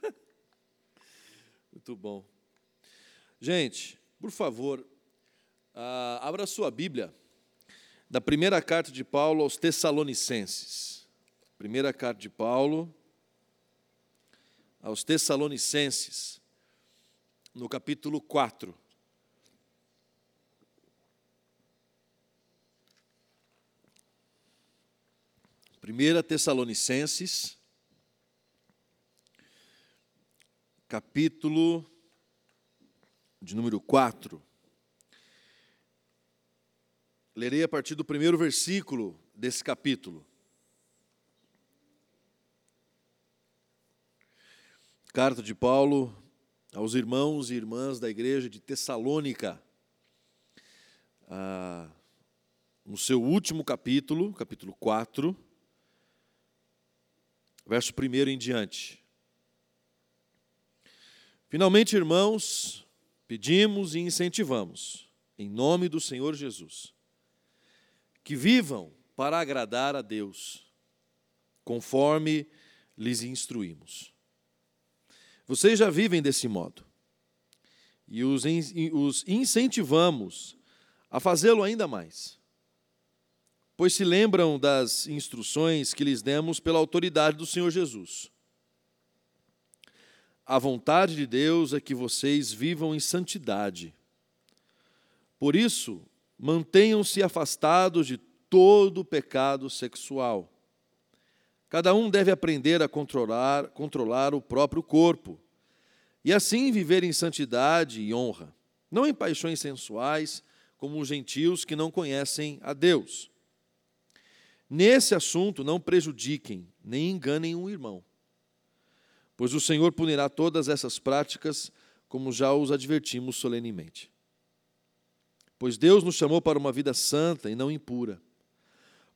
Muito bom. Gente, por favor, uh, abra sua Bíblia da primeira carta de Paulo aos Tessalonicenses. Primeira carta de Paulo aos Tessalonicenses, no capítulo 4. Primeira Tessalonicenses, capítulo de número 4. Lerei a partir do primeiro versículo desse capítulo. Carta de Paulo aos irmãos e irmãs da igreja de Tessalônica. Ah, no seu último capítulo, capítulo 4, verso 1 em diante. Finalmente, irmãos, pedimos e incentivamos, em nome do Senhor Jesus, que vivam para agradar a Deus, conforme lhes instruímos. Vocês já vivem desse modo, e os incentivamos a fazê-lo ainda mais, pois se lembram das instruções que lhes demos pela autoridade do Senhor Jesus. A vontade de Deus é que vocês vivam em santidade. Por isso, mantenham-se afastados de todo pecado sexual. Cada um deve aprender a controlar, controlar o próprio corpo e assim viver em santidade e honra, não em paixões sensuais, como os gentios que não conhecem a Deus. Nesse assunto, não prejudiquem nem enganem um irmão pois o Senhor punirá todas essas práticas, como já os advertimos solenemente. Pois Deus nos chamou para uma vida santa e não impura.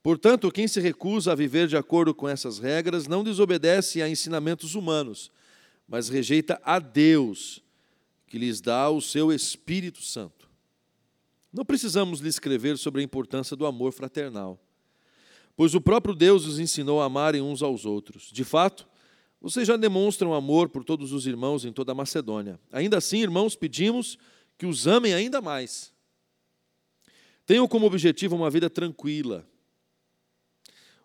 Portanto, quem se recusa a viver de acordo com essas regras não desobedece a ensinamentos humanos, mas rejeita a Deus, que lhes dá o seu Espírito Santo. Não precisamos lhe escrever sobre a importância do amor fraternal, pois o próprio Deus os ensinou a amarem uns aos outros. De fato, vocês já demonstram amor por todos os irmãos em toda a Macedônia. Ainda assim, irmãos, pedimos que os amem ainda mais. Tenham como objetivo uma vida tranquila,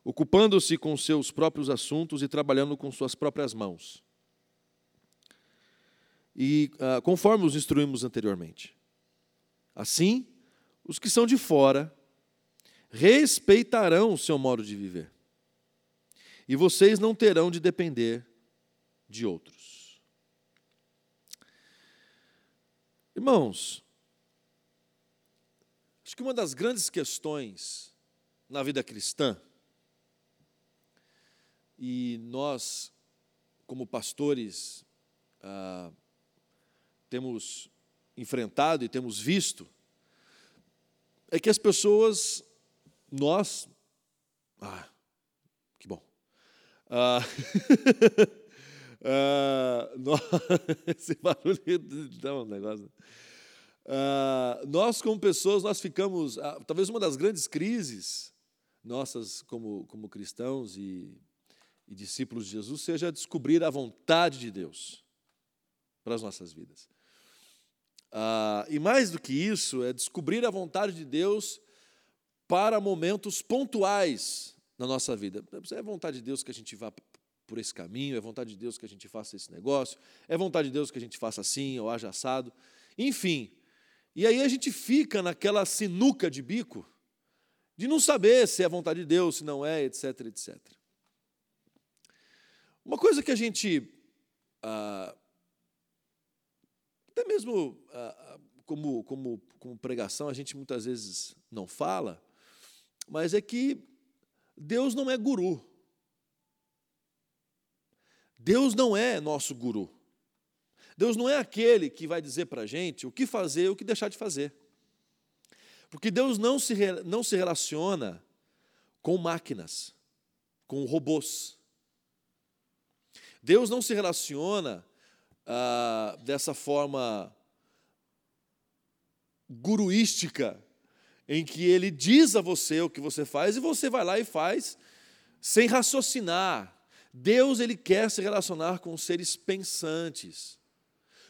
ocupando-se com seus próprios assuntos e trabalhando com suas próprias mãos. E ah, conforme os instruímos anteriormente. Assim, os que são de fora respeitarão o seu modo de viver e vocês não terão de depender de outros. Irmãos, acho que uma das grandes questões na vida cristã, e nós, como pastores, ah, temos enfrentado e temos visto, é que as pessoas, nós, ah, ah, ah, nós, esse barulho dá um negócio. Ah, nós, como pessoas, nós ficamos. Ah, talvez uma das grandes crises nossas como, como cristãos e, e discípulos de Jesus seja descobrir a vontade de Deus para as nossas vidas. Ah, e mais do que isso, é descobrir a vontade de Deus para momentos pontuais na nossa vida. É vontade de Deus que a gente vá por esse caminho, é vontade de Deus que a gente faça esse negócio, é vontade de Deus que a gente faça assim ou haja assado, enfim. E aí a gente fica naquela sinuca de bico de não saber se é vontade de Deus, se não é, etc, etc. Uma coisa que a gente, ah, até mesmo ah, como, como, como pregação, a gente muitas vezes não fala, mas é que Deus não é guru. Deus não é nosso guru. Deus não é aquele que vai dizer para a gente o que fazer e o que deixar de fazer. Porque Deus não se, não se relaciona com máquinas, com robôs. Deus não se relaciona ah, dessa forma guruística em que ele diz a você o que você faz e você vai lá e faz sem raciocinar, Deus ele quer se relacionar com seres pensantes,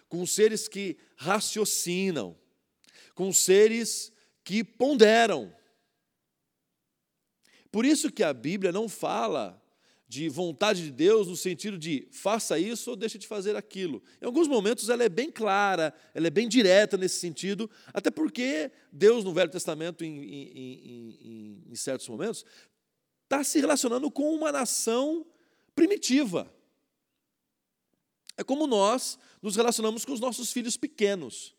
com seres que raciocinam, com seres que ponderam. Por isso que a Bíblia não fala de vontade de Deus no sentido de faça isso ou deixe de fazer aquilo. Em alguns momentos ela é bem clara, ela é bem direta nesse sentido, até porque Deus no Velho Testamento, em, em, em, em certos momentos, está se relacionando com uma nação primitiva. É como nós nos relacionamos com os nossos filhos pequenos.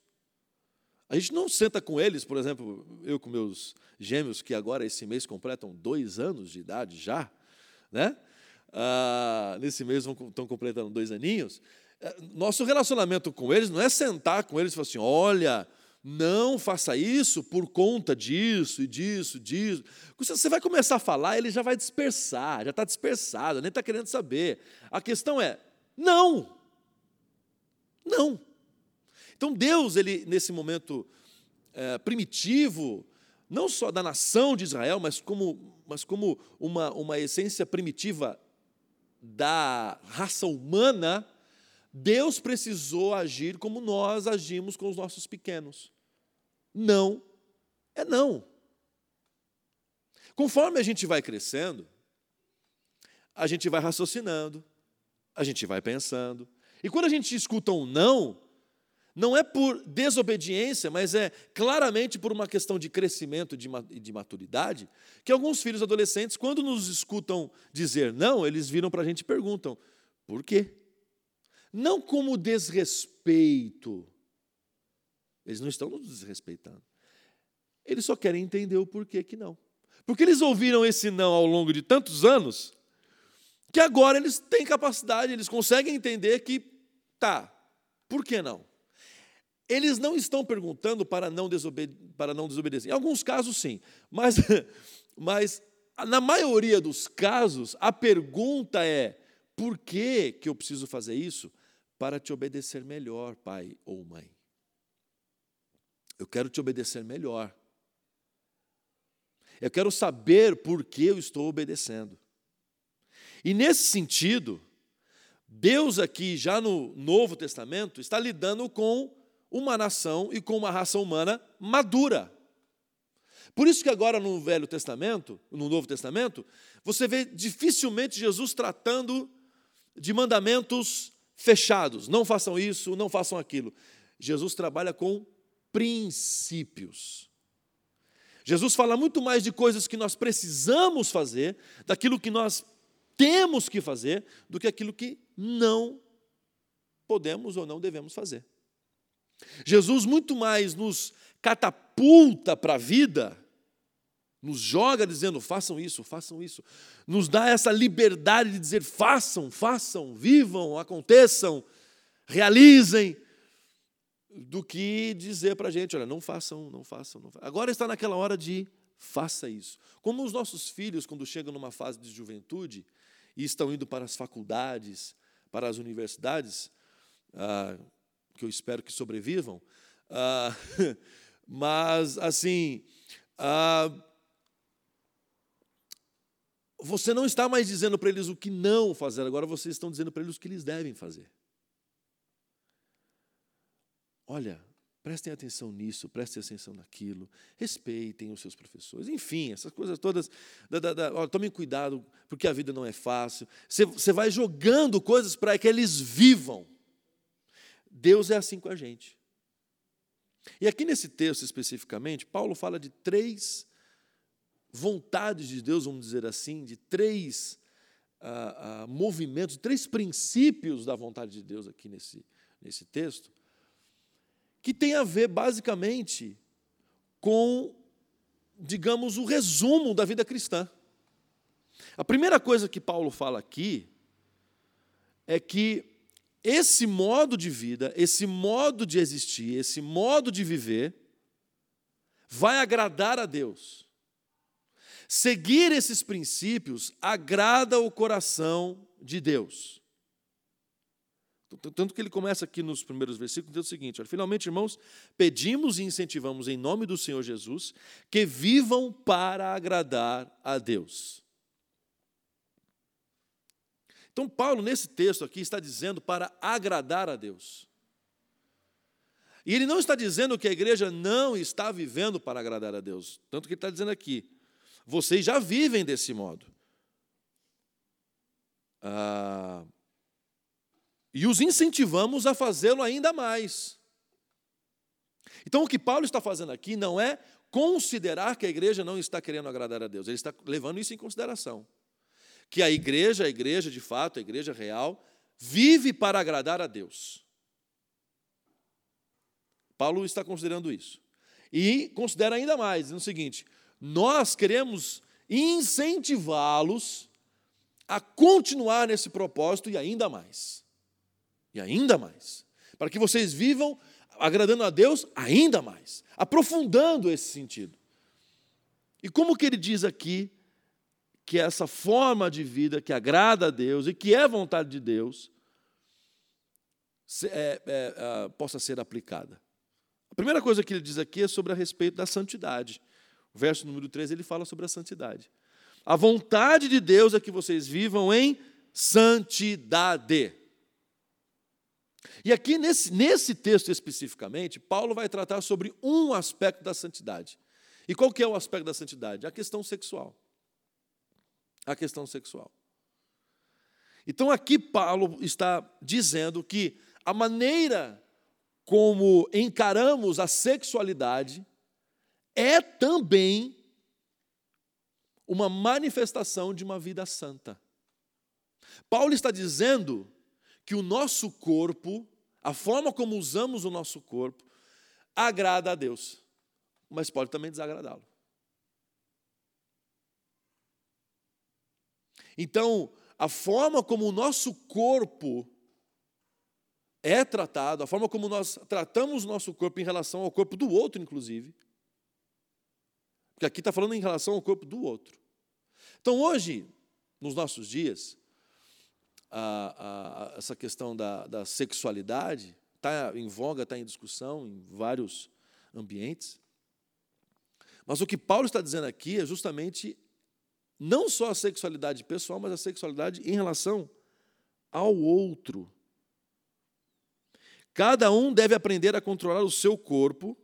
A gente não senta com eles, por exemplo, eu com meus gêmeos, que agora esse mês completam dois anos de idade já, né? Ah, nesse mês estão completando dois aninhos. É, nosso relacionamento com eles não é sentar com eles e falar assim: olha, não faça isso por conta disso e disso, disso. Você vai começar a falar, ele já vai dispersar, já está dispersado, nem está querendo saber. A questão é: não. Não. Então Deus, ele nesse momento é, primitivo, não só da nação de Israel, mas como, mas como uma, uma essência primitiva da raça humana, Deus precisou agir como nós agimos com os nossos pequenos. Não é não. Conforme a gente vai crescendo, a gente vai raciocinando, a gente vai pensando. E quando a gente escuta um não, não é por desobediência, mas é claramente por uma questão de crescimento e de maturidade, que alguns filhos adolescentes, quando nos escutam dizer não, eles viram para a gente e perguntam: por quê? Não como desrespeito. Eles não estão nos desrespeitando. Eles só querem entender o porquê que não. Porque eles ouviram esse não ao longo de tantos anos, que agora eles têm capacidade, eles conseguem entender que, tá, por que não? Eles não estão perguntando para não, desobede para não desobedecer. Em alguns casos, sim. Mas, mas, na maioria dos casos, a pergunta é: por que, que eu preciso fazer isso? Para te obedecer melhor, pai ou mãe. Eu quero te obedecer melhor. Eu quero saber por que eu estou obedecendo. E nesse sentido, Deus aqui, já no Novo Testamento, está lidando com uma nação e com uma raça humana madura. Por isso que agora no Velho Testamento, no Novo Testamento, você vê dificilmente Jesus tratando de mandamentos fechados. Não façam isso, não façam aquilo. Jesus trabalha com princípios. Jesus fala muito mais de coisas que nós precisamos fazer, daquilo que nós temos que fazer, do que aquilo que não podemos ou não devemos fazer. Jesus muito mais nos catapulta para a vida, nos joga dizendo: façam isso, façam isso, nos dá essa liberdade de dizer: façam, façam, vivam, aconteçam, realizem, do que dizer para a gente: olha, não façam, não façam, não façam. Agora está naquela hora de faça isso. Como os nossos filhos, quando chegam numa fase de juventude e estão indo para as faculdades, para as universidades, ah, que eu espero que sobrevivam, ah, mas, assim, ah, você não está mais dizendo para eles o que não fazer, agora vocês estão dizendo para eles o que eles devem fazer. Olha, prestem atenção nisso, prestem atenção naquilo, respeitem os seus professores, enfim, essas coisas todas. Da, da, da, tomem cuidado, porque a vida não é fácil. Você vai jogando coisas para que eles vivam. Deus é assim com a gente. E aqui nesse texto especificamente, Paulo fala de três vontades de Deus, vamos dizer assim, de três ah, ah, movimentos, três princípios da vontade de Deus aqui nesse, nesse texto, que tem a ver basicamente com, digamos, o resumo da vida cristã. A primeira coisa que Paulo fala aqui é que esse modo de vida, esse modo de existir, esse modo de viver, vai agradar a Deus. Seguir esses princípios agrada o coração de Deus. Tanto que ele começa aqui nos primeiros versículos, diz o seguinte: olha, finalmente, irmãos, pedimos e incentivamos em nome do Senhor Jesus que vivam para agradar a Deus. Então, Paulo, nesse texto aqui, está dizendo para agradar a Deus. E ele não está dizendo que a igreja não está vivendo para agradar a Deus. Tanto que ele está dizendo aqui: vocês já vivem desse modo. Ah, e os incentivamos a fazê-lo ainda mais. Então, o que Paulo está fazendo aqui não é considerar que a igreja não está querendo agradar a Deus, ele está levando isso em consideração. Que a igreja, a igreja de fato, a igreja real, vive para agradar a Deus. Paulo está considerando isso. E considera ainda mais, no seguinte: nós queremos incentivá-los a continuar nesse propósito e ainda mais. E ainda mais. Para que vocês vivam agradando a Deus ainda mais, aprofundando esse sentido. E como que ele diz aqui que essa forma de vida que agrada a Deus e que é vontade de Deus é, é, é, possa ser aplicada? A primeira coisa que ele diz aqui é sobre a respeito da santidade. O verso número 13 ele fala sobre a santidade. A vontade de Deus é que vocês vivam em santidade. E aqui, nesse, nesse texto especificamente, Paulo vai tratar sobre um aspecto da santidade. E qual que é o aspecto da santidade? A questão sexual. A questão sexual. Então aqui Paulo está dizendo que a maneira como encaramos a sexualidade é também uma manifestação de uma vida santa. Paulo está dizendo que o nosso corpo, a forma como usamos o nosso corpo, agrada a Deus, mas pode também desagradá-lo. Então, a forma como o nosso corpo é tratado, a forma como nós tratamos o nosso corpo em relação ao corpo do outro, inclusive, porque aqui está falando em relação ao corpo do outro. Então, hoje, nos nossos dias, a, a, essa questão da, da sexualidade está em voga, está em discussão em vários ambientes. Mas o que Paulo está dizendo aqui é justamente não só a sexualidade pessoal, mas a sexualidade em relação ao outro. Cada um deve aprender a controlar o seu corpo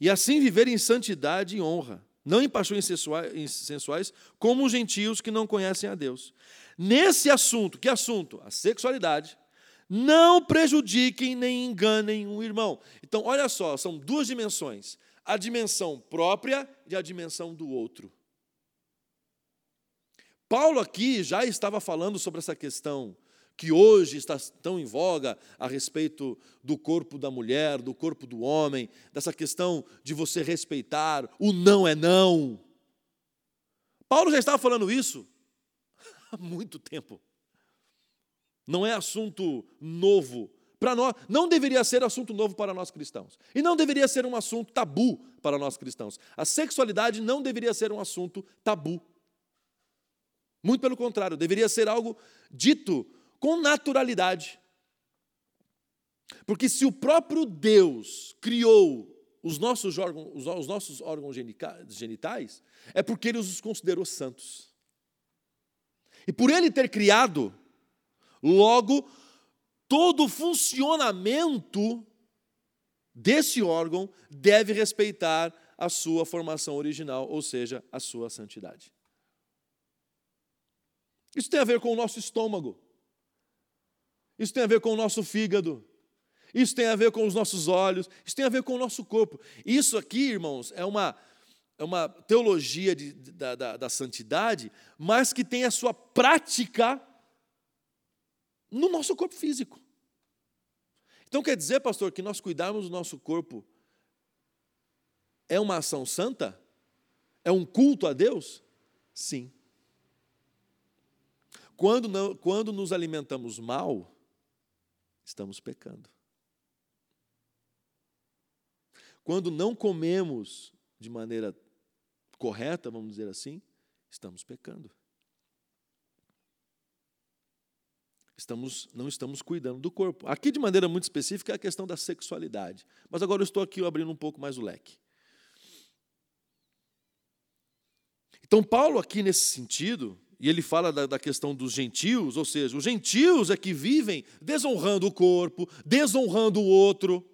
e assim viver em santidade e honra não em paixões sensuais, como os gentios que não conhecem a Deus. Nesse assunto, que assunto? A sexualidade. Não prejudiquem nem enganem um irmão. Então, olha só, são duas dimensões: a dimensão própria e a dimensão do outro. Paulo aqui já estava falando sobre essa questão que hoje está tão em voga a respeito do corpo da mulher, do corpo do homem, dessa questão de você respeitar o não é não. Paulo já estava falando isso há muito tempo. Não é assunto novo para nós, não deveria ser assunto novo para nós cristãos. E não deveria ser um assunto tabu para nós cristãos. A sexualidade não deveria ser um assunto tabu. Muito pelo contrário, deveria ser algo dito com naturalidade. Porque se o próprio Deus criou os nossos órgãos, os nossos órgãos genitais, é porque ele os considerou santos. E por ele ter criado, logo, todo o funcionamento desse órgão deve respeitar a sua formação original, ou seja, a sua santidade. Isso tem a ver com o nosso estômago. Isso tem a ver com o nosso fígado. Isso tem a ver com os nossos olhos. Isso tem a ver com o nosso corpo. Isso aqui, irmãos, é uma, é uma teologia de, da, da, da santidade, mas que tem a sua prática no nosso corpo físico. Então quer dizer, pastor, que nós cuidarmos do nosso corpo é uma ação santa? É um culto a Deus? Sim. Quando, não, quando nos alimentamos mal, estamos pecando. Quando não comemos de maneira correta, vamos dizer assim, estamos pecando. Estamos, não estamos cuidando do corpo. Aqui, de maneira muito específica, é a questão da sexualidade. Mas agora eu estou aqui abrindo um pouco mais o leque. Então, Paulo, aqui nesse sentido, e ele fala da, da, questão dos gentios, ou seja, os gentios é que vivem desonrando o corpo, desonrando o outro.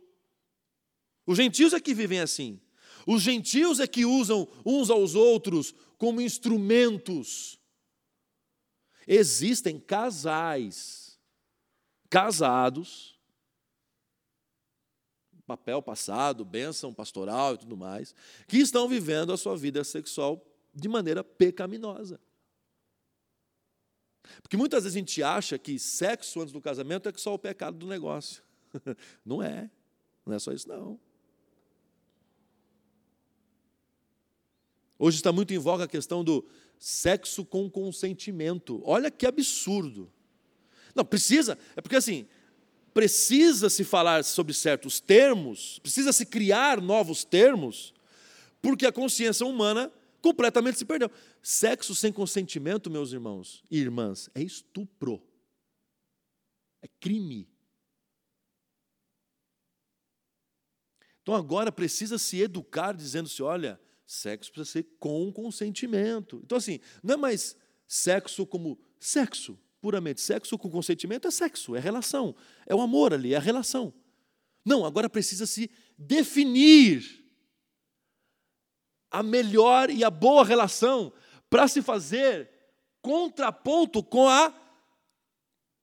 Os gentios é que vivem assim. Os gentios é que usam uns aos outros como instrumentos. Existem casais casados, papel passado, bênção pastoral e tudo mais, que estão vivendo a sua vida sexual de maneira pecaminosa. Porque muitas vezes a gente acha que sexo antes do casamento é só o pecado do negócio. Não é. Não é só isso, não. Hoje está muito em voga a questão do sexo com consentimento. Olha que absurdo. Não, precisa, é porque assim, precisa se falar sobre certos termos, precisa se criar novos termos, porque a consciência humana completamente se perdeu. Sexo sem consentimento, meus irmãos e irmãs, é estupro. É crime. Então agora precisa se educar dizendo-se, olha, sexo precisa ser com consentimento. Então assim, não é mais sexo como sexo, puramente. Sexo com consentimento é sexo, é relação. É o amor ali, é a relação. Não, agora precisa se definir a melhor e a boa relação para se fazer contraponto com a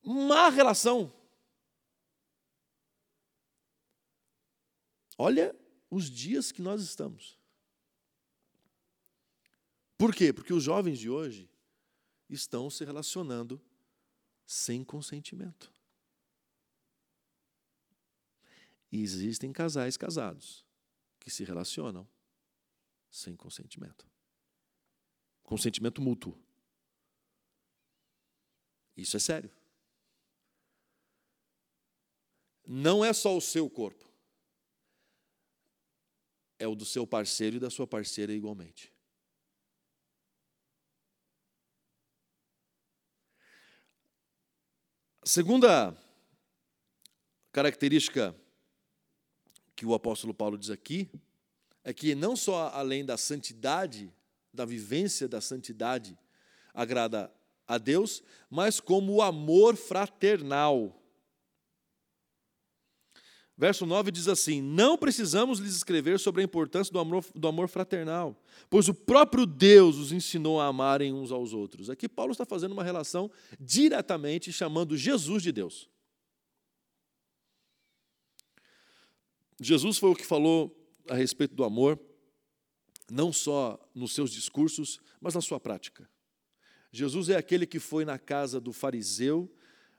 má relação. Olha os dias que nós estamos. Por quê? Porque os jovens de hoje estão se relacionando sem consentimento. E existem casais casados que se relacionam sem consentimento. Consentimento mútuo. Isso é sério. Não é só o seu corpo, é o do seu parceiro e da sua parceira igualmente. Segunda característica que o apóstolo Paulo diz aqui é que não só além da santidade, da vivência da santidade, agrada a Deus, mas como o amor fraternal. Verso 9 diz assim: Não precisamos lhes escrever sobre a importância do amor, do amor fraternal, pois o próprio Deus os ensinou a amarem uns aos outros. Aqui Paulo está fazendo uma relação diretamente chamando Jesus de Deus. Jesus foi o que falou a respeito do amor, não só nos seus discursos, mas na sua prática. Jesus é aquele que foi na casa do fariseu,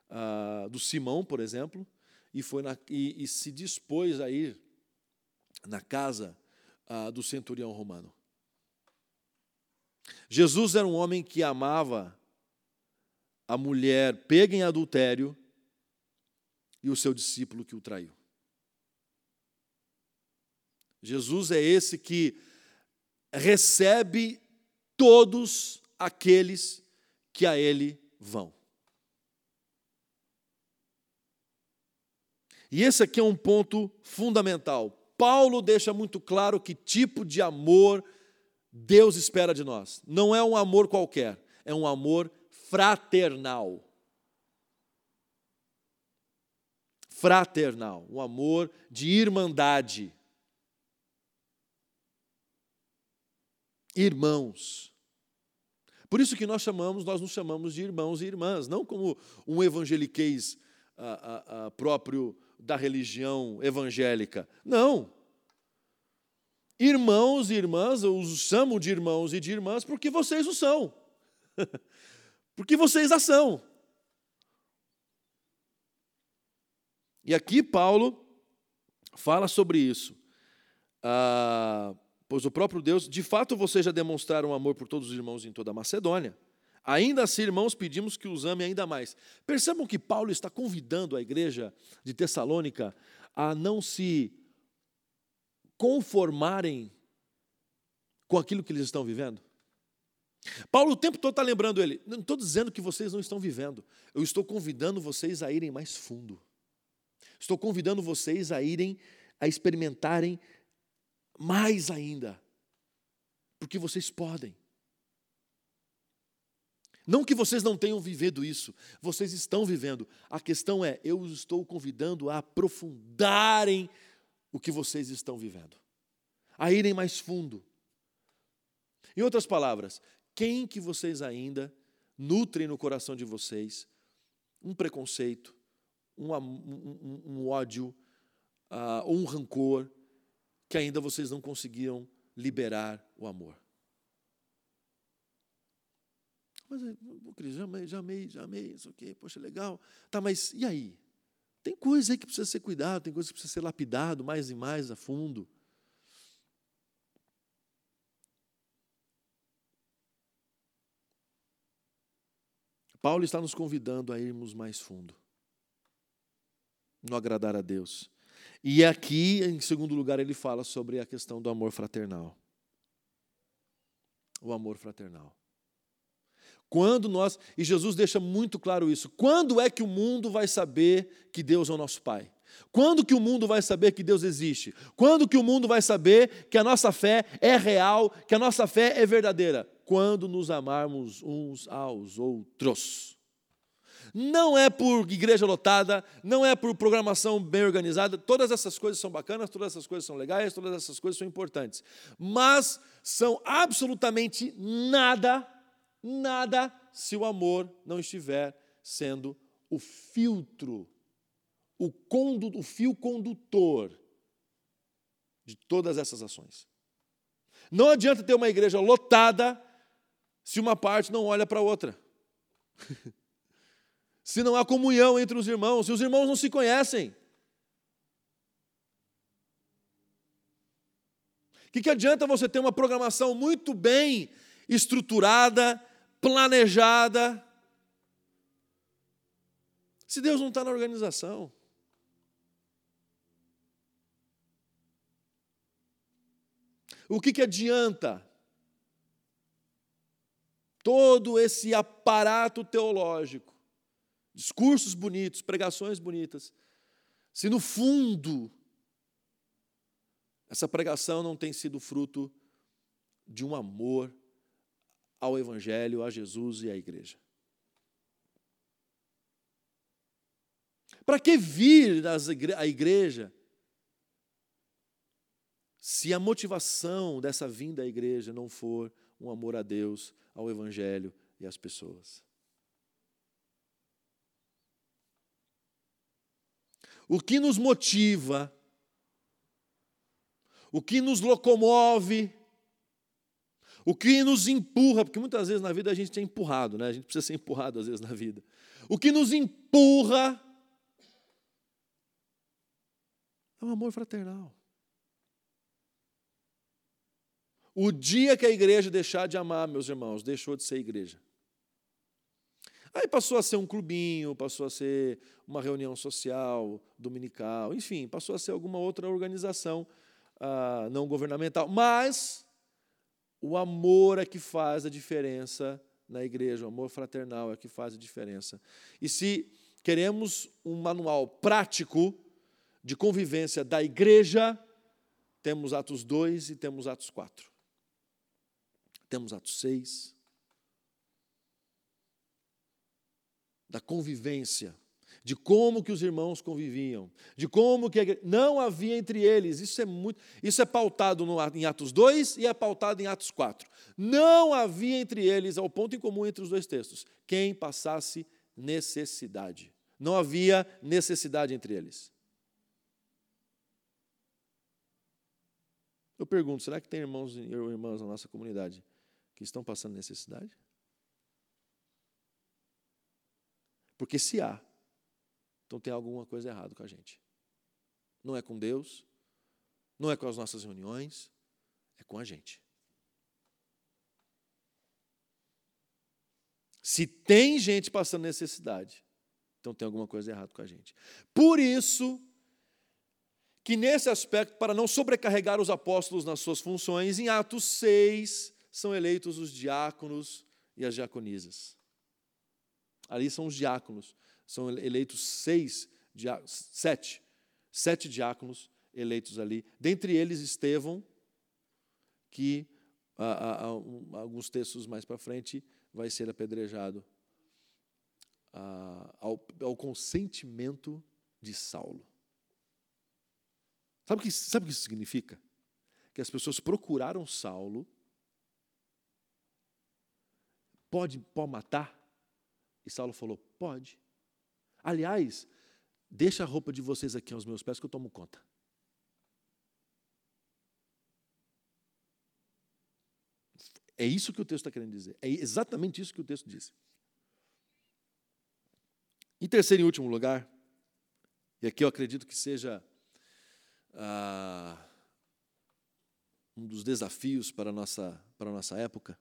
ah, do Simão, por exemplo, e, foi na, e, e, se dispôs a ir na casa ah, do centurião romano. Jesus era um homem que amava a mulher pega em adultério e o seu discípulo que o traiu. Jesus é esse que recebe todos aqueles que a ele vão. E esse aqui é um ponto fundamental. Paulo deixa muito claro que tipo de amor Deus espera de nós. Não é um amor qualquer, é um amor fraternal. Fraternal, um amor de irmandade. irmãos. Por isso que nós chamamos, nós nos chamamos de irmãos e irmãs, não como um evangeliquez a, a, a próprio da religião evangélica. Não. Irmãos e irmãs, eu os chamo de irmãos e de irmãs porque vocês o são. porque vocês a são. E aqui Paulo fala sobre isso. Ah, Pois o próprio Deus, de fato, vocês já demonstraram amor por todos os irmãos em toda a Macedônia. Ainda assim, irmãos, pedimos que os ame ainda mais. Percebam que Paulo está convidando a igreja de Tessalônica a não se conformarem com aquilo que eles estão vivendo. Paulo o tempo todo está lembrando ele, não estou dizendo que vocês não estão vivendo, eu estou convidando vocês a irem mais fundo. Estou convidando vocês a irem, a experimentarem mais ainda, porque vocês podem. Não que vocês não tenham vivido isso, vocês estão vivendo. A questão é, eu os estou convidando a aprofundarem o que vocês estão vivendo, a irem mais fundo. Em outras palavras, quem que vocês ainda nutrem no coração de vocês um preconceito, um, um, um ódio, uh, um rancor, que ainda vocês não conseguiram liberar o amor? Mas, Cris, já amei, já amei, já amei, isso aqui, poxa, legal. Tá, mas e aí? Tem coisa aí que precisa ser cuidado, tem coisa que precisa ser lapidado mais e mais a fundo. Paulo está nos convidando a irmos mais fundo, no agradar a Deus. E aqui, em segundo lugar, ele fala sobre a questão do amor fraternal. O amor fraternal. Quando nós, e Jesus deixa muito claro isso, quando é que o mundo vai saber que Deus é o nosso Pai? Quando que o mundo vai saber que Deus existe? Quando que o mundo vai saber que a nossa fé é real, que a nossa fé é verdadeira? Quando nos amarmos uns aos outros. Não é por igreja lotada, não é por programação bem organizada, todas essas coisas são bacanas, todas essas coisas são legais, todas essas coisas são importantes, mas são absolutamente nada nada se o amor não estiver sendo o filtro, o, condu, o fio condutor de todas essas ações. Não adianta ter uma igreja lotada se uma parte não olha para a outra. se não há comunhão entre os irmãos, se os irmãos não se conhecem. O que, que adianta você ter uma programação muito bem estruturada, planejada. Se Deus não está na organização. O que, que adianta todo esse aparato teológico, discursos bonitos, pregações bonitas, se no fundo essa pregação não tem sido fruto de um amor ao Evangelho, a Jesus e à igreja. Para que vir à igreja se a motivação dessa vinda à igreja não for um amor a Deus, ao Evangelho e às pessoas? O que nos motiva, o que nos locomove, o que nos empurra, porque muitas vezes na vida a gente é empurrado, né? a gente precisa ser empurrado às vezes na vida. O que nos empurra é o amor fraternal. O dia que a igreja deixar de amar, meus irmãos, deixou de ser igreja. Aí passou a ser um clubinho, passou a ser uma reunião social, dominical, enfim, passou a ser alguma outra organização ah, não governamental. Mas o amor é que faz a diferença na igreja, o amor fraternal é que faz a diferença. E se queremos um manual prático de convivência da igreja, temos Atos 2 e temos Atos 4. Temos Atos 6. Da convivência de como que os irmãos conviviam, de como que igreja... não havia entre eles. Isso é muito, isso é pautado no, em Atos 2 e é pautado em Atos 4. Não havia entre eles, ao ponto em comum entre os dois textos, quem passasse necessidade. Não havia necessidade entre eles. Eu pergunto, será que tem irmãos e irmãs na nossa comunidade que estão passando necessidade? Porque se há, então tem alguma coisa errada com a gente. Não é com Deus, não é com as nossas reuniões, é com a gente. Se tem gente passando necessidade, então tem alguma coisa errada com a gente. Por isso, que nesse aspecto, para não sobrecarregar os apóstolos nas suas funções, em Atos 6 são eleitos os diáconos e as diaconisas. Ali são os diáconos são eleitos seis, sete, sete diáconos eleitos ali. Dentre eles, Estevão, que a, a, a, alguns textos mais para frente vai ser apedrejado ah, ao, ao consentimento de Saulo. Sabe o que, sabe o que isso significa? Que as pessoas procuraram Saulo. Pode, pode matar? E Saulo falou: Pode. Aliás, deixa a roupa de vocês aqui aos meus pés que eu tomo conta. É isso que o texto está querendo dizer. É exatamente isso que o texto diz. Em terceiro e último lugar, e aqui eu acredito que seja ah, um dos desafios para a nossa, para a nossa época,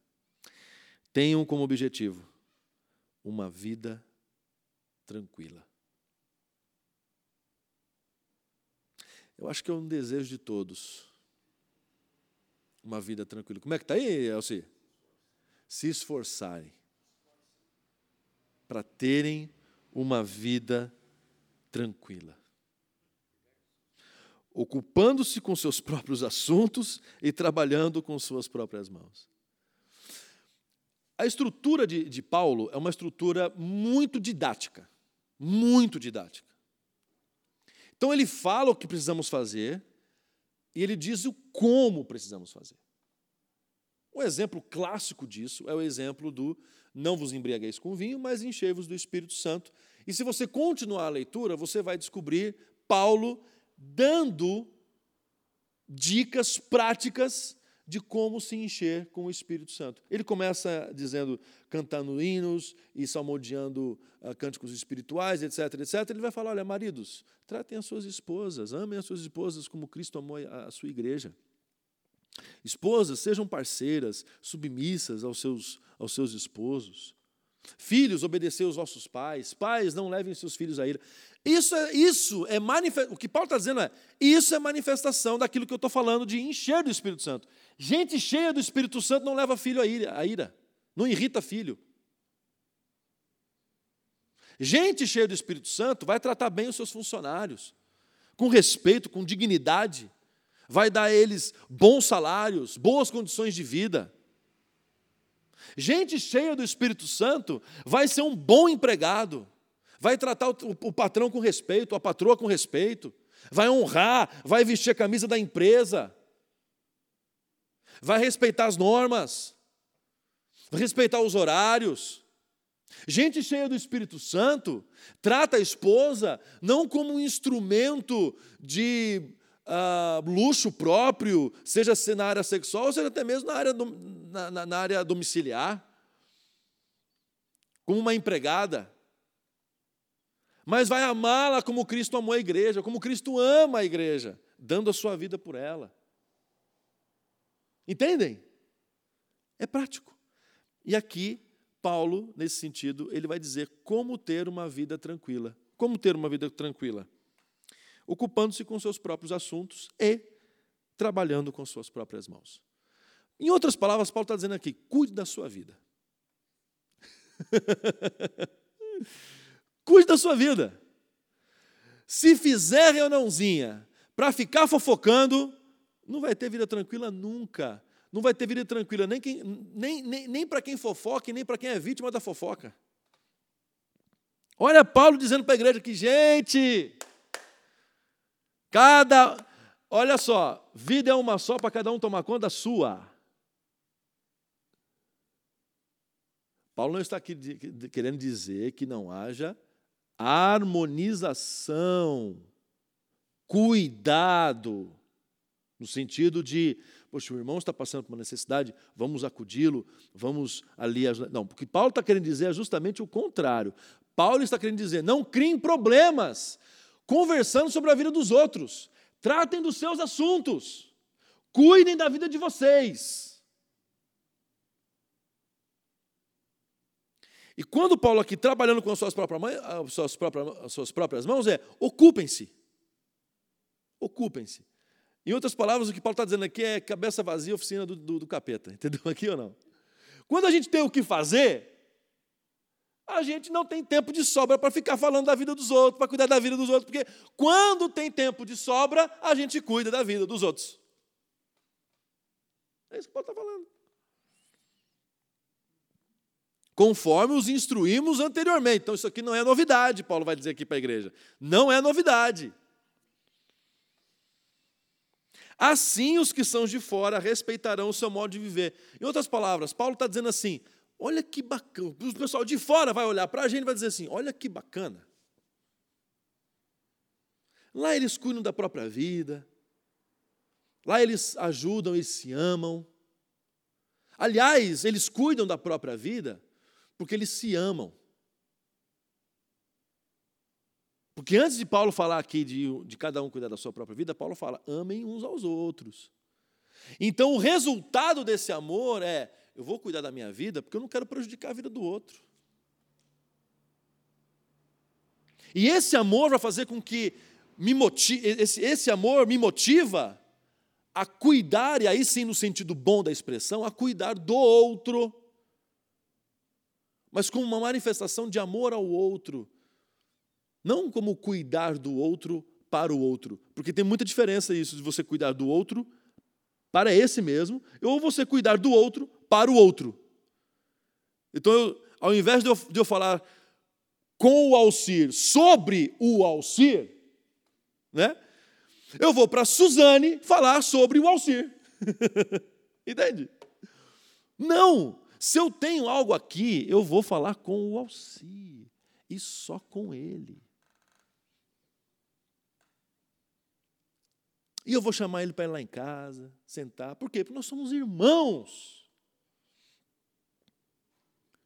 tenham como objetivo uma vida tranquila. Eu acho que é um desejo de todos. Uma vida tranquila. Como é que está aí, Elci? Se esforçarem para terem uma vida tranquila. Ocupando-se com seus próprios assuntos e trabalhando com suas próprias mãos. A estrutura de, de Paulo é uma estrutura muito didática. Muito didática. Então ele fala o que precisamos fazer e ele diz o como precisamos fazer. Um exemplo clássico disso é o exemplo do não vos embriagueis com vinho, mas enchei-vos do Espírito Santo. E se você continuar a leitura, você vai descobrir Paulo dando dicas práticas de como se encher com o Espírito Santo. Ele começa dizendo, cantando hinos e salmodiando uh, cânticos espirituais, etc, etc. Ele vai falar: olha, maridos, tratem as suas esposas, amem as suas esposas como Cristo amou a sua igreja. Esposas, sejam parceiras, submissas aos seus, aos seus esposos. Filhos, obedecer aos vossos pais. Pais, não levem seus filhos a ira. Isso é, isso é. O que Paulo está dizendo é: isso é manifestação daquilo que eu estou falando de encher do Espírito Santo. Gente cheia do Espírito Santo não leva filho a ira, a ira. não irrita filho. Gente cheia do Espírito Santo vai tratar bem os seus funcionários, com respeito, com dignidade vai dar a eles bons salários, boas condições de vida. Gente cheia do Espírito Santo vai ser um bom empregado, vai tratar o, patrão com respeito, a patroa com respeito, vai honrar, vai vestir a camisa da empresa, vai respeitar as normas, vai respeitar os horários. Gente cheia do Espírito Santo trata a esposa não como um instrumento de uh, luxo próprio, seja na área sexual, seja até mesmo na área, na, na área domiciliar, como uma empregada. Mas vai amá-la como Cristo amou a igreja, como Cristo ama a igreja, dando a sua vida por ela. Entendem? É prático. E aqui, Paulo, nesse sentido, ele vai dizer como ter uma vida tranquila. Como ter uma vida tranquila? ocupando-se com seus próprios assuntos e trabalhando com suas próprias mãos. Em outras palavras, Paulo está dizendo aqui: cuide da sua vida. cuide da sua vida. Se fizer reuniãozinha para ficar fofocando, não vai ter vida tranquila nunca. Não vai ter vida tranquila nem, nem, nem, nem para quem fofoca e nem para quem é vítima da fofoca. Olha Paulo dizendo para a igreja que, gente, Cada, olha só, vida é uma só para cada um tomar conta da sua. Paulo não está aqui querendo dizer que não haja harmonização, cuidado, no sentido de, poxa, o irmão está passando por uma necessidade, vamos acudi-lo, vamos ali ajudar. Não, porque Paulo está querendo dizer é justamente o contrário. Paulo está querendo dizer, não criem problemas, conversando sobre a vida dos outros. Tratem dos seus assuntos. Cuidem da vida de vocês. E quando Paulo aqui trabalhando com as suas próprias, mãos, as suas próprias, as suas próprias mãos é ocupem-se. Ocupem-se. Em outras palavras, o que Paulo está dizendo aqui é cabeça vazia, oficina do, do, do capeta. Entendeu aqui ou não? Quando a gente tem o que fazer, a gente não tem tempo de sobra para ficar falando da vida dos outros, para cuidar da vida dos outros, porque quando tem tempo de sobra, a gente cuida da vida dos outros. É isso que Paulo está falando. Conforme os instruímos anteriormente. Então, isso aqui não é novidade, Paulo vai dizer aqui para a igreja. Não é novidade. Assim, os que são de fora respeitarão o seu modo de viver. Em outras palavras, Paulo está dizendo assim: olha que bacana. O pessoal de fora vai olhar para a gente e vai dizer assim: olha que bacana. Lá eles cuidam da própria vida, lá eles ajudam, eles se amam. Aliás, eles cuidam da própria vida porque eles se amam. Porque antes de Paulo falar aqui de, de cada um cuidar da sua própria vida, Paulo fala: amem uns aos outros. Então o resultado desse amor é: eu vou cuidar da minha vida porque eu não quero prejudicar a vida do outro. E esse amor vai fazer com que me motive, esse, esse amor me motiva a cuidar, e aí sim no sentido bom da expressão, a cuidar do outro, mas como uma manifestação de amor ao outro, não como cuidar do outro para o outro, porque tem muita diferença isso de você cuidar do outro para esse mesmo, ou você cuidar do outro para o outro. Então, eu, ao invés de eu, de eu falar com o Alcir sobre o Alcir, né? Eu vou para Suzane falar sobre o Alcir. Entende? Não! Se eu tenho algo aqui, eu vou falar com o Alcir e só com ele. E eu vou chamar ele para ir lá em casa, sentar. Por quê? Porque nós somos irmãos.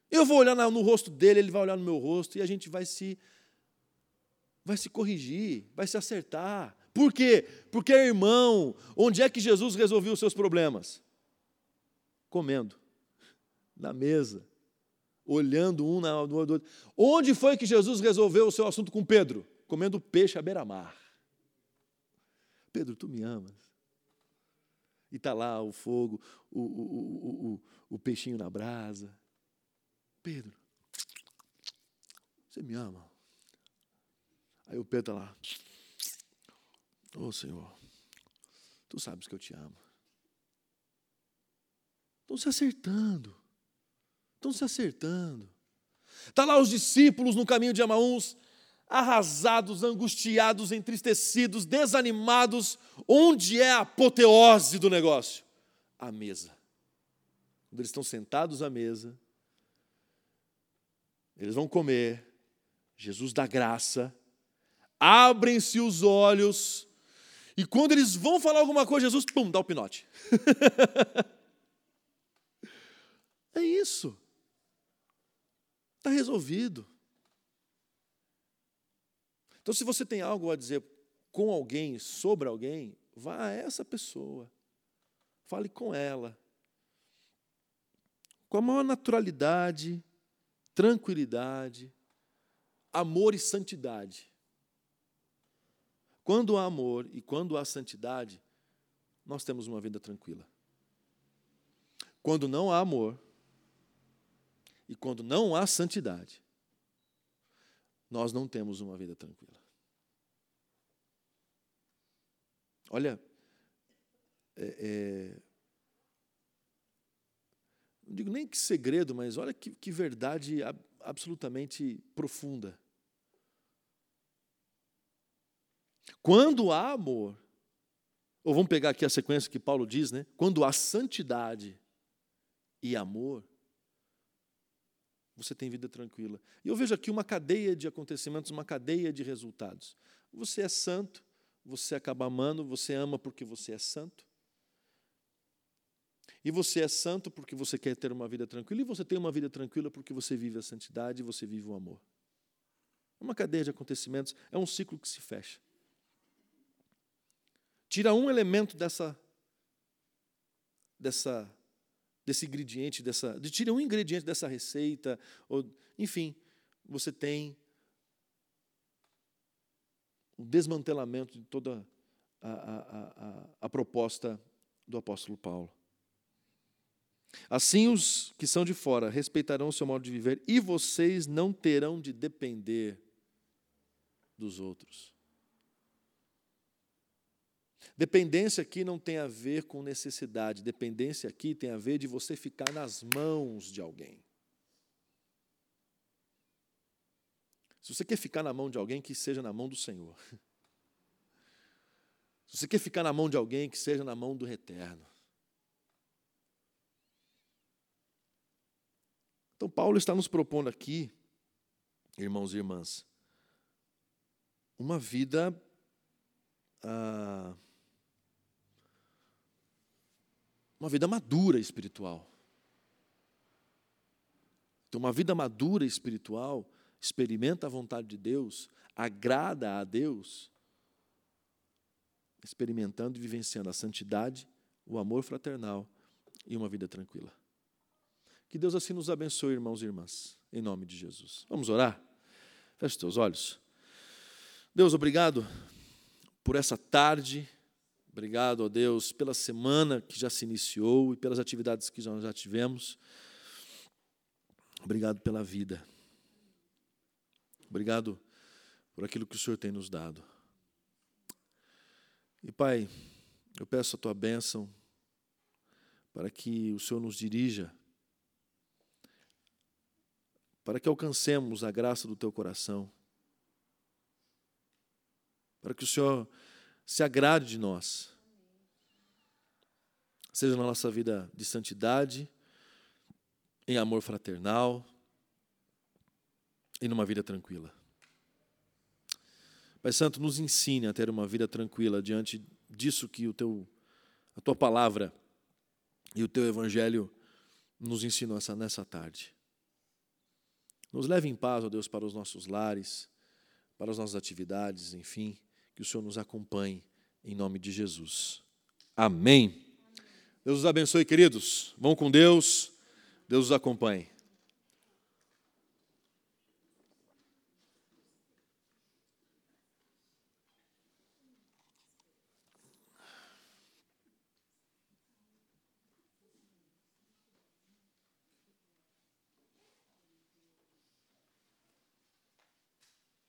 Eu vou olhar no rosto dele, ele vai olhar no meu rosto e a gente vai se vai se corrigir, vai se acertar. Por quê? Porque, irmão, onde é que Jesus resolveu os seus problemas? Comendo, na mesa, olhando um no outro. Onde foi que Jesus resolveu o seu assunto com Pedro? Comendo peixe à beira-mar. Pedro, tu me amas. E está lá o fogo, o, o, o, o, peixinho na brasa. Pedro, você me ama? Aí o Pedro está lá. Ô oh, Senhor, tu sabes que eu te amo. Estão se acertando. Estão se acertando. Está lá os discípulos no caminho de Amaús arrasados, angustiados, entristecidos, desanimados. Onde é a apoteose do negócio? A mesa. Quando eles estão sentados à mesa, eles vão comer, Jesus dá graça, abrem-se os olhos, e quando eles vão falar alguma coisa, Jesus, pum, dá o pinote. é isso. Está resolvido. Então, se você tem algo a dizer com alguém, sobre alguém, vá a essa pessoa. Fale com ela. Com a maior naturalidade, tranquilidade, amor e santidade. Quando há amor e quando há santidade, nós temos uma vida tranquila. Quando não há amor e quando não há santidade, nós não temos uma vida tranquila. Olha, é, é, não digo nem que segredo, mas olha que, que verdade absolutamente profunda. Quando há amor, ou vamos pegar aqui a sequência que Paulo diz, né? Quando há santidade e amor, você tem vida tranquila. E eu vejo aqui uma cadeia de acontecimentos, uma cadeia de resultados. Você é santo, você acaba amando, você ama porque você é santo. E você é santo porque você quer ter uma vida tranquila, e você tem uma vida tranquila porque você vive a santidade e você vive o amor. É uma cadeia de acontecimentos, é um ciclo que se fecha. Tira um elemento dessa dessa desse ingrediente, dessa, de tira um ingrediente dessa receita, ou, enfim, você tem o desmantelamento de toda a, a, a, a proposta do apóstolo Paulo. Assim, os que são de fora respeitarão o seu modo de viver e vocês não terão de depender dos outros. Dependência aqui não tem a ver com necessidade, dependência aqui tem a ver de você ficar nas mãos de alguém. Se você quer ficar na mão de alguém, que seja na mão do Senhor. Se você quer ficar na mão de alguém, que seja na mão do Eterno. Então, Paulo está nos propondo aqui, irmãos e irmãs, uma vida. Ah, uma vida madura espiritual. Então, uma vida madura espiritual experimenta a vontade de Deus, agrada a Deus, experimentando e vivenciando a santidade, o amor fraternal e uma vida tranquila. Que Deus assim nos abençoe, irmãos e irmãs, em nome de Jesus. Vamos orar? Feche teus olhos. Deus, obrigado por essa tarde. Obrigado, ó Deus, pela semana que já se iniciou e pelas atividades que nós já tivemos. Obrigado pela vida. Obrigado por aquilo que o Senhor tem nos dado. E, Pai, eu peço a tua bênção para que o Senhor nos dirija, para que alcancemos a graça do teu coração, para que o Senhor se agrade de nós, seja na nossa vida de santidade, em amor fraternal e numa vida tranquila. Pai Santo, nos ensine a ter uma vida tranquila diante disso que o teu, a tua palavra e o teu evangelho nos ensinam essa, nessa tarde. Nos leve em paz, ó Deus, para os nossos lares, para as nossas atividades, enfim, que o Senhor nos acompanhe em nome de Jesus. Amém. Deus os abençoe, queridos. Vão com Deus. Deus os acompanhe.